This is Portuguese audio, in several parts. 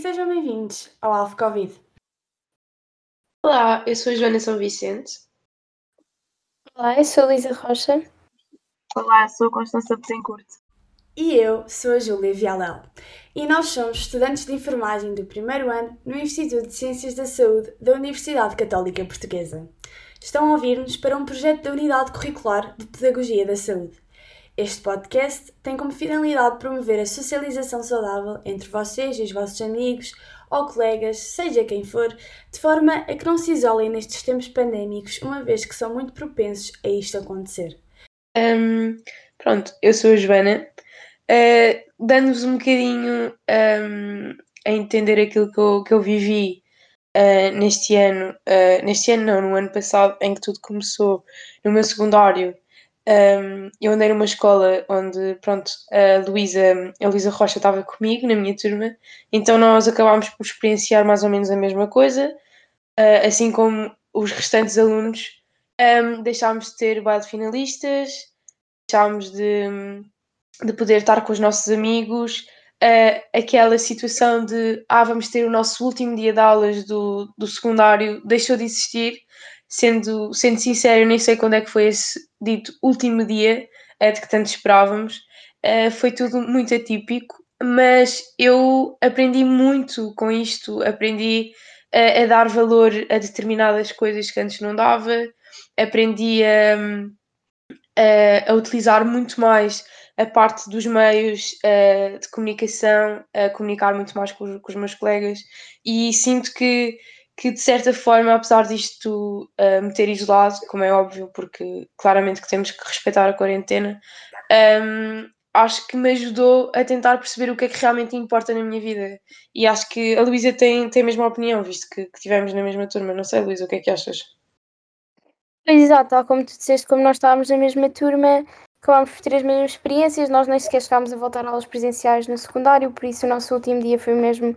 E sejam bem-vindos ao Alvo Covid. Olá, eu sou a Joana São Vicente. Olá, eu sou a Luísa Rocha. Olá, sou a Constança Betancourt. E eu sou a Júlia Vialel. E nós somos estudantes de enfermagem do primeiro ano no Instituto de Ciências da Saúde da Universidade Católica Portuguesa. Estão a ouvir-nos para um projeto da Unidade Curricular de Pedagogia da Saúde. Este podcast tem como finalidade promover a socialização saudável entre vocês e os vossos amigos ou colegas, seja quem for, de forma a que não se isolem nestes tempos pandémicos, uma vez que são muito propensos a isto acontecer. Um, pronto, eu sou a Joana. Uh, Dando-vos um bocadinho um, a entender aquilo que eu, que eu vivi uh, neste ano, uh, neste ano não, no ano passado, em que tudo começou no meu secundário. Um, eu andei numa escola onde, pronto, a Luísa, a Luísa Rocha estava comigo, na minha turma, então nós acabámos por experienciar mais ou menos a mesma coisa, uh, assim como os restantes alunos. Um, deixámos de ter de finalistas, deixámos de, de poder estar com os nossos amigos, uh, aquela situação de ah, vamos ter o nosso último dia de aulas do, do secundário deixou de existir sendo, sendo sincero, nem sei quando é que foi esse dito último dia uh, de que tanto esperávamos. Uh, foi tudo muito atípico, mas eu aprendi muito com isto, aprendi a, a dar valor a determinadas coisas que antes não dava, aprendi a, a, a utilizar muito mais a parte dos meios uh, de comunicação, a comunicar muito mais com, com, os meus colegas. E sinto que que de certa forma, apesar disto uh, me ter isolado, como é óbvio, porque claramente que temos que respeitar a quarentena, um, acho que me ajudou a tentar perceber o que é que realmente importa na minha vida. E acho que a Luísa tem, tem a mesma opinião, visto que, que tivemos na mesma turma. Não sei, Luísa, o que é que achas? Exato, tal como tu disseste, como nós estávamos na mesma turma, acabámos por ter as mesmas experiências, nós nem sequer chegámos a voltar a aulas presenciais no secundário, por isso o nosso último dia foi mesmo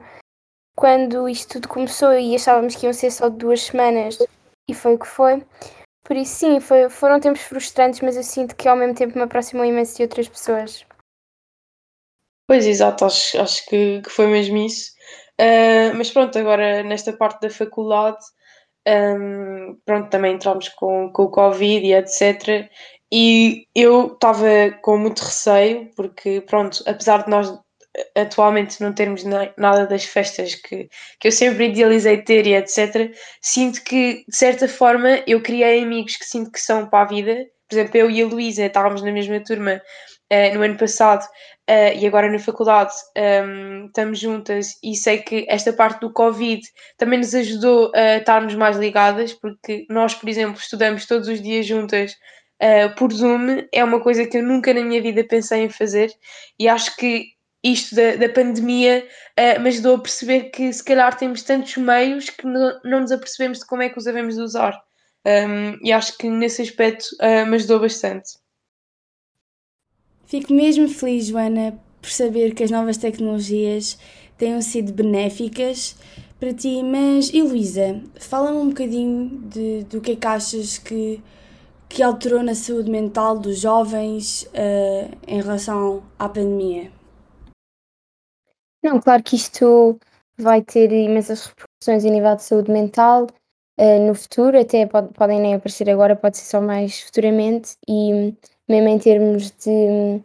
quando isto tudo começou e achávamos que iam ser só duas semanas e foi o que foi. Por isso, sim, foi, foram tempos frustrantes, mas eu sinto que ao mesmo tempo me aproximou imenso de outras pessoas. Pois, exato, acho, acho que, que foi mesmo isso. Uh, mas pronto, agora nesta parte da faculdade, um, pronto, também entramos com, com o Covid e etc. E eu estava com muito receio, porque pronto, apesar de nós atualmente não termos nada das festas que, que eu sempre idealizei ter e etc., sinto que, de certa forma, eu criei amigos que sinto que são para a vida. Por exemplo, eu e a Luísa estávamos na mesma turma uh, no ano passado uh, e agora na faculdade um, ehm, estamos juntas e sei que esta parte do Covid também nos ajudou a estarmos mais ligadas, porque nós, por exemplo, estudamos todos os dias juntas. Uh, por Zoom é uma coisa que eu nunca na minha vida pensei em fazer e acho que isto da, da pandemia uh, me ajudou a perceber que se calhar temos tantos meios que não, não nos apercebemos de como é que os devemos de usar. Um, e acho que nesse aspecto uh, me ajudou bastante. Fico mesmo feliz, Joana, por saber que as novas tecnologias tenham sido benéficas para ti, mas e Luísa, fala-me um bocadinho de, do que é que achas que, que alterou na saúde mental dos jovens uh, em relação à pandemia. Não, claro que isto vai ter imensas repercussões a nível de saúde mental uh, no futuro, até pode, podem nem aparecer agora, pode ser só mais futuramente, e mesmo em termos de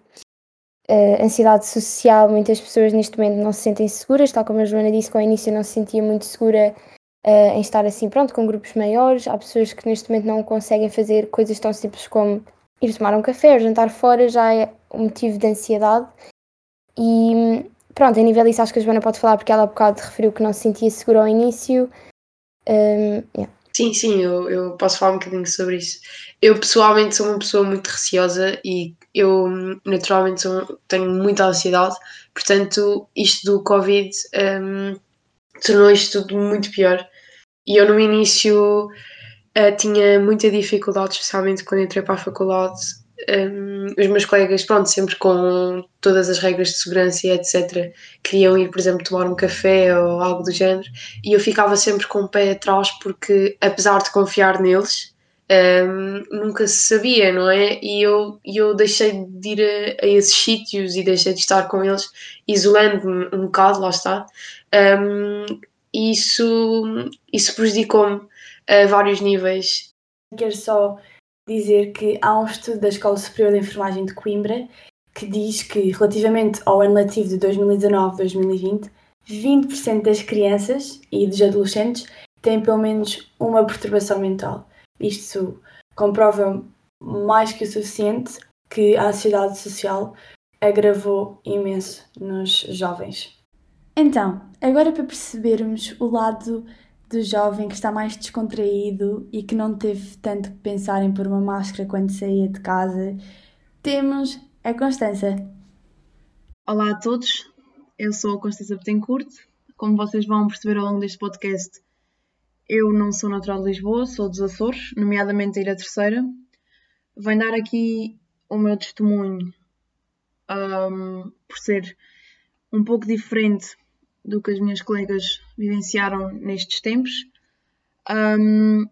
uh, ansiedade social, muitas pessoas neste momento não se sentem seguras, tal como a Joana disse, que ao início não se sentia muito segura uh, em estar assim, pronto, com grupos maiores. Há pessoas que neste momento não conseguem fazer coisas tão simples como ir tomar um café ou jantar fora, já é um motivo de ansiedade. E pronto, a nível disso acho que a Joana pode falar porque ela há bocado referiu que não se sentia segura ao início. Um, yeah. Sim, sim, eu, eu posso falar um bocadinho sobre isso. Eu pessoalmente sou uma pessoa muito receosa e eu naturalmente sou, tenho muita ansiedade, portanto isto do Covid um, tornou isto tudo muito pior. E eu no início uh, tinha muita dificuldade, especialmente quando entrei para a faculdade, um, os meus colegas, pronto, sempre com todas as regras de segurança e etc., queriam ir, por exemplo, tomar um café ou algo do género, e eu ficava sempre com o pé atrás porque, apesar de confiar neles, um, nunca se sabia, não é? E eu, eu deixei de ir a, a esses sítios e deixei de estar com eles, isolando-me um bocado, lá está. Um, isso, isso prejudicou-me a vários níveis. Quero só dizer que há um estudo da Escola Superior de Enfermagem de Coimbra que diz que, relativamente ao ano letivo de 2019-2020, 20% das crianças e dos adolescentes têm pelo menos uma perturbação mental. Isto comprova mais que o suficiente que a ansiedade social agravou imenso nos jovens. Então, agora para percebermos o lado do jovem que está mais descontraído e que não teve tanto que pensar em pôr uma máscara quando saía de casa, temos a Constança. Olá a todos, eu sou a Constança Betancourt. Como vocês vão perceber ao longo deste podcast, eu não sou natural de Lisboa, sou dos Açores, nomeadamente a Ilha Terceira. Venho dar aqui o meu testemunho um, por ser um pouco diferente do que as minhas colegas vivenciaram nestes tempos. Um,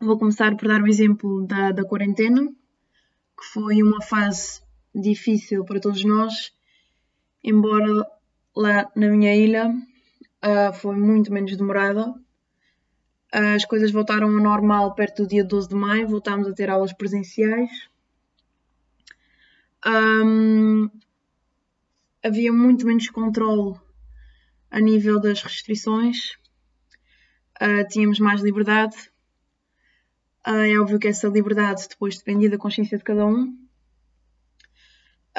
vou começar por dar o exemplo da, da quarentena, que foi uma fase difícil para todos nós, embora lá na minha ilha uh, foi muito menos demorada as coisas voltaram ao normal perto do dia 12 de maio, voltámos a ter aulas presenciais. Um, havia muito menos controle a nível das restrições, uh, tínhamos mais liberdade. Uh, é óbvio que essa liberdade depois dependia da consciência de cada um.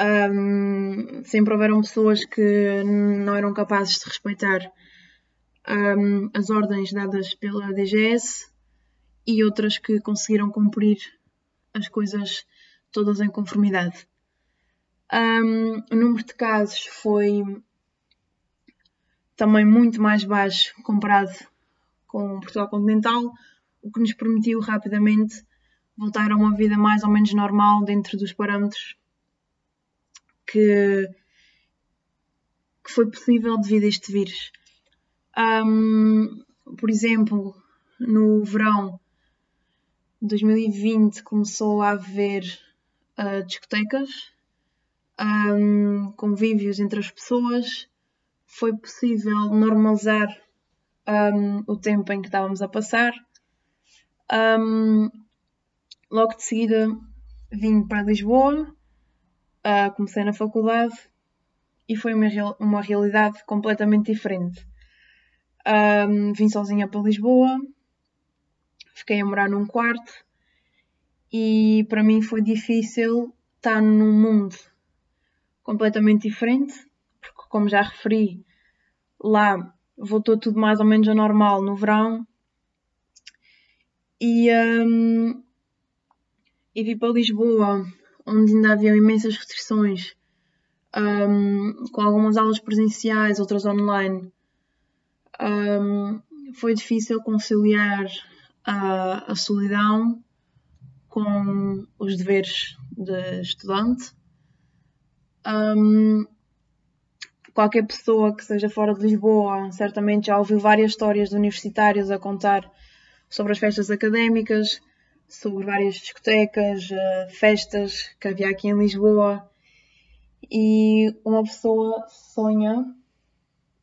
Um, sempre houveram pessoas que não eram capazes de respeitar um, as ordens dadas pela DGS e outras que conseguiram cumprir as coisas todas em conformidade. Um, o número de casos foi também muito mais baixo comparado com Portugal continental, o que nos permitiu rapidamente voltar a uma vida mais ou menos normal dentro dos parâmetros que, que foi possível devido a este vírus. Um, por exemplo, no verão de 2020 começou a haver uh, discotecas, um, convívios entre as pessoas, foi possível normalizar um, o tempo em que estávamos a passar. logo de seguida vim para Lisboa, uh, comecei na faculdade e foi uma, uma realidade completamente diferente. Um, vim sozinha para Lisboa, fiquei a morar num quarto e para mim foi difícil estar num mundo completamente diferente, como já referi, lá voltou tudo mais ou menos a normal no verão e, um, e vim para Lisboa, onde ainda havia imensas restrições, um, com algumas aulas presenciais, outras online um, foi difícil conciliar a, a solidão com os deveres de estudante. Um, qualquer pessoa que seja fora de Lisboa certamente já ouviu várias histórias de universitários a contar sobre as festas académicas, sobre várias discotecas, uh, festas que havia aqui em Lisboa. E uma pessoa sonha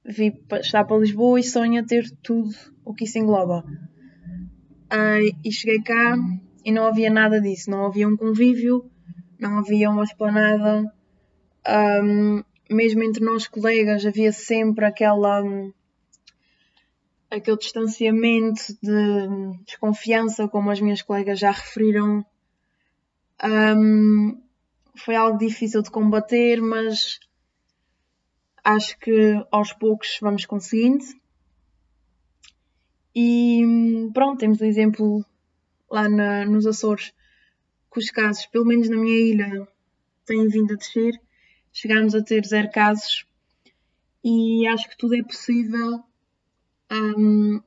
vi estar para Lisboa e sonha ter tudo o que isso engloba. E cheguei cá e não havia nada disso. Não havia um convívio, não havia uma esplanada. Um, mesmo entre nós colegas havia sempre aquela aquele distanciamento de desconfiança, como as minhas colegas já referiram. Um, foi algo difícil de combater, mas acho que aos poucos vamos conseguindo. E pronto, temos o exemplo lá na, nos Açores que os casos, pelo menos na minha ilha, têm vindo a descer. Chegámos a ter zero casos e acho que tudo é possível um,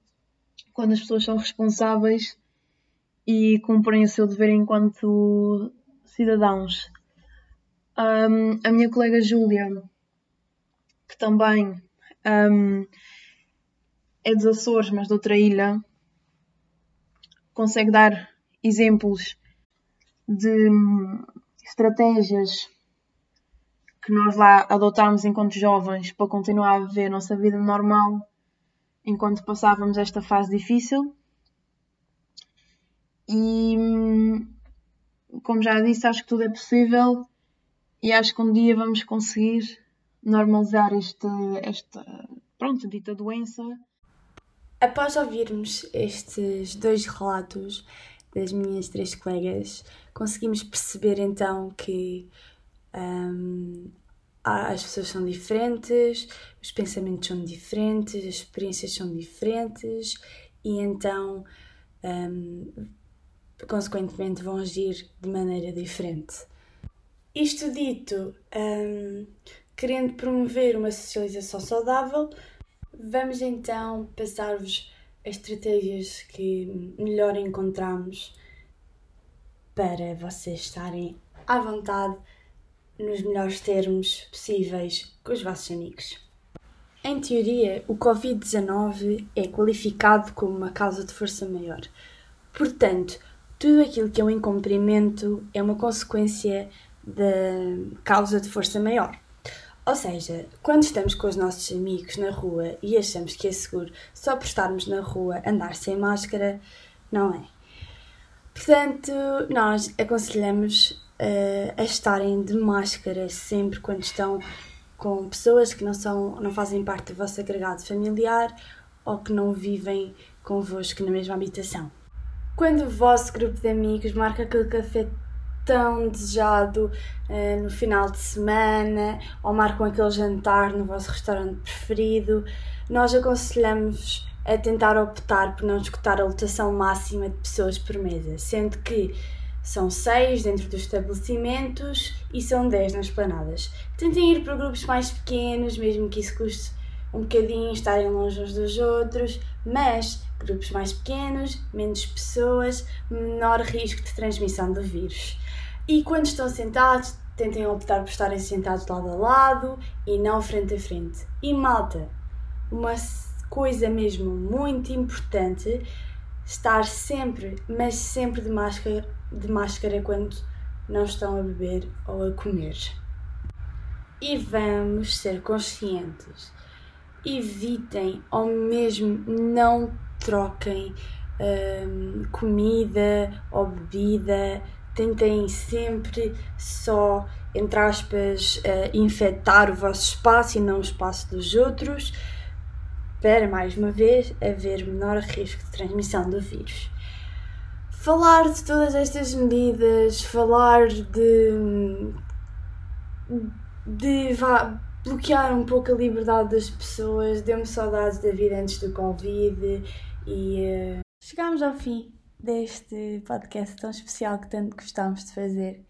quando as pessoas são responsáveis e cumprem o seu dever enquanto cidadãos. Um, a minha colega Júlia que também um, é dos Açores, mas de outra ilha, consegue dar exemplos de hum, estratégias que nós lá adotámos enquanto jovens para continuar a viver a nossa vida normal enquanto passávamos esta fase difícil. E como já disse, acho que tudo é possível e acho que um dia vamos conseguir normalizar esta, esta pronto, dita doença. Após ouvirmos estes dois relatos das minhas três colegas, conseguimos perceber então que um, as pessoas são diferentes, os pensamentos são diferentes, as experiências são diferentes e então, um, consequentemente, vão agir de maneira diferente. Isto dito, um, querendo promover uma socialização saudável, vamos então passar-vos as estratégias que melhor encontramos para vocês estarem à vontade nos melhores termos possíveis com os vossos amigos. Em teoria, o Covid-19 é qualificado como uma causa de força maior. Portanto, tudo aquilo que é um incumprimento é uma consequência da causa de força maior. Ou seja, quando estamos com os nossos amigos na rua e achamos que é seguro só por estarmos na rua andar sem máscara, não é. Portanto, nós aconselhamos uh, a estarem de máscara sempre quando estão com pessoas que não, são, não fazem parte do vosso agregado familiar ou que não vivem convosco na mesma habitação. Quando o vosso grupo de amigos marca aquele café tão desejado uh, no final de semana ou marcam aquele jantar no vosso restaurante preferido, nós aconselhamos a tentar optar por não escutar a lotação máxima de pessoas por mesa, sendo que são seis dentro dos estabelecimentos e são dez nas planadas. Tentem ir para grupos mais pequenos, mesmo que isso custe um bocadinho estarem longe uns dos outros, mas grupos mais pequenos, menos pessoas, menor risco de transmissão do vírus. E quando estão sentados, tentem optar por estarem sentados lado a lado e não frente a frente. E malta, uma coisa mesmo muito importante, estar sempre, mas sempre de máscara de máscara quando não estão a beber ou a comer. E vamos ser conscientes. Evitem ou mesmo não troquem hum, comida ou bebida. Tentem sempre só, entre aspas, uh, infectar o vosso espaço e não o espaço dos outros, para mais uma vez haver menor risco de transmissão do vírus falar de todas estas medidas, falar de. de vá, bloquear um pouco a liberdade das pessoas, deu-me saudades da vida antes do Covid e. Uh, chegámos ao fim deste podcast tão especial que tanto gostámos de fazer.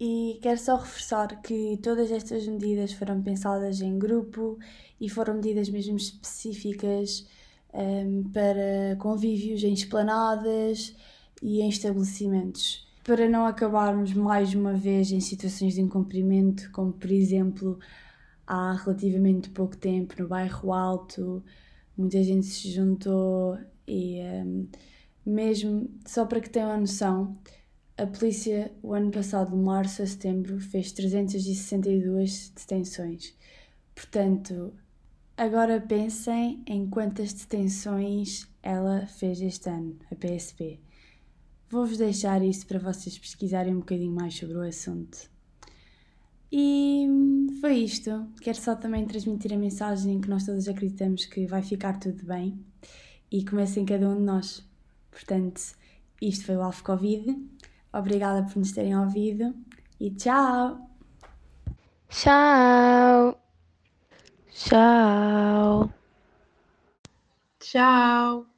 E quero só reforçar que todas estas medidas foram pensadas em grupo e foram medidas mesmo específicas um, ehm, para convívios em esplanadas, e em estabelecimentos, para não acabarmos mais uma vez em situações de incumprimento, como por exemplo há relativamente pouco tempo no bairro Alto, muita gente se juntou e um, mesmo só para que tenham a noção, a polícia o ano passado, de março a setembro, fez 362 detenções. Portanto, agora pensem em quantas detenções ela fez este ano, a PSP. Vou-vos deixar isso para vocês pesquisarem um bocadinho mais sobre o assunto. E foi isto. Quero só também transmitir a mensagem que nós todos acreditamos que vai ficar tudo bem e começa em cada um de nós. Portanto, isto foi o Alf Covid. Obrigada por nos terem ouvido e tchau! Tchau! Tchau! Tchau!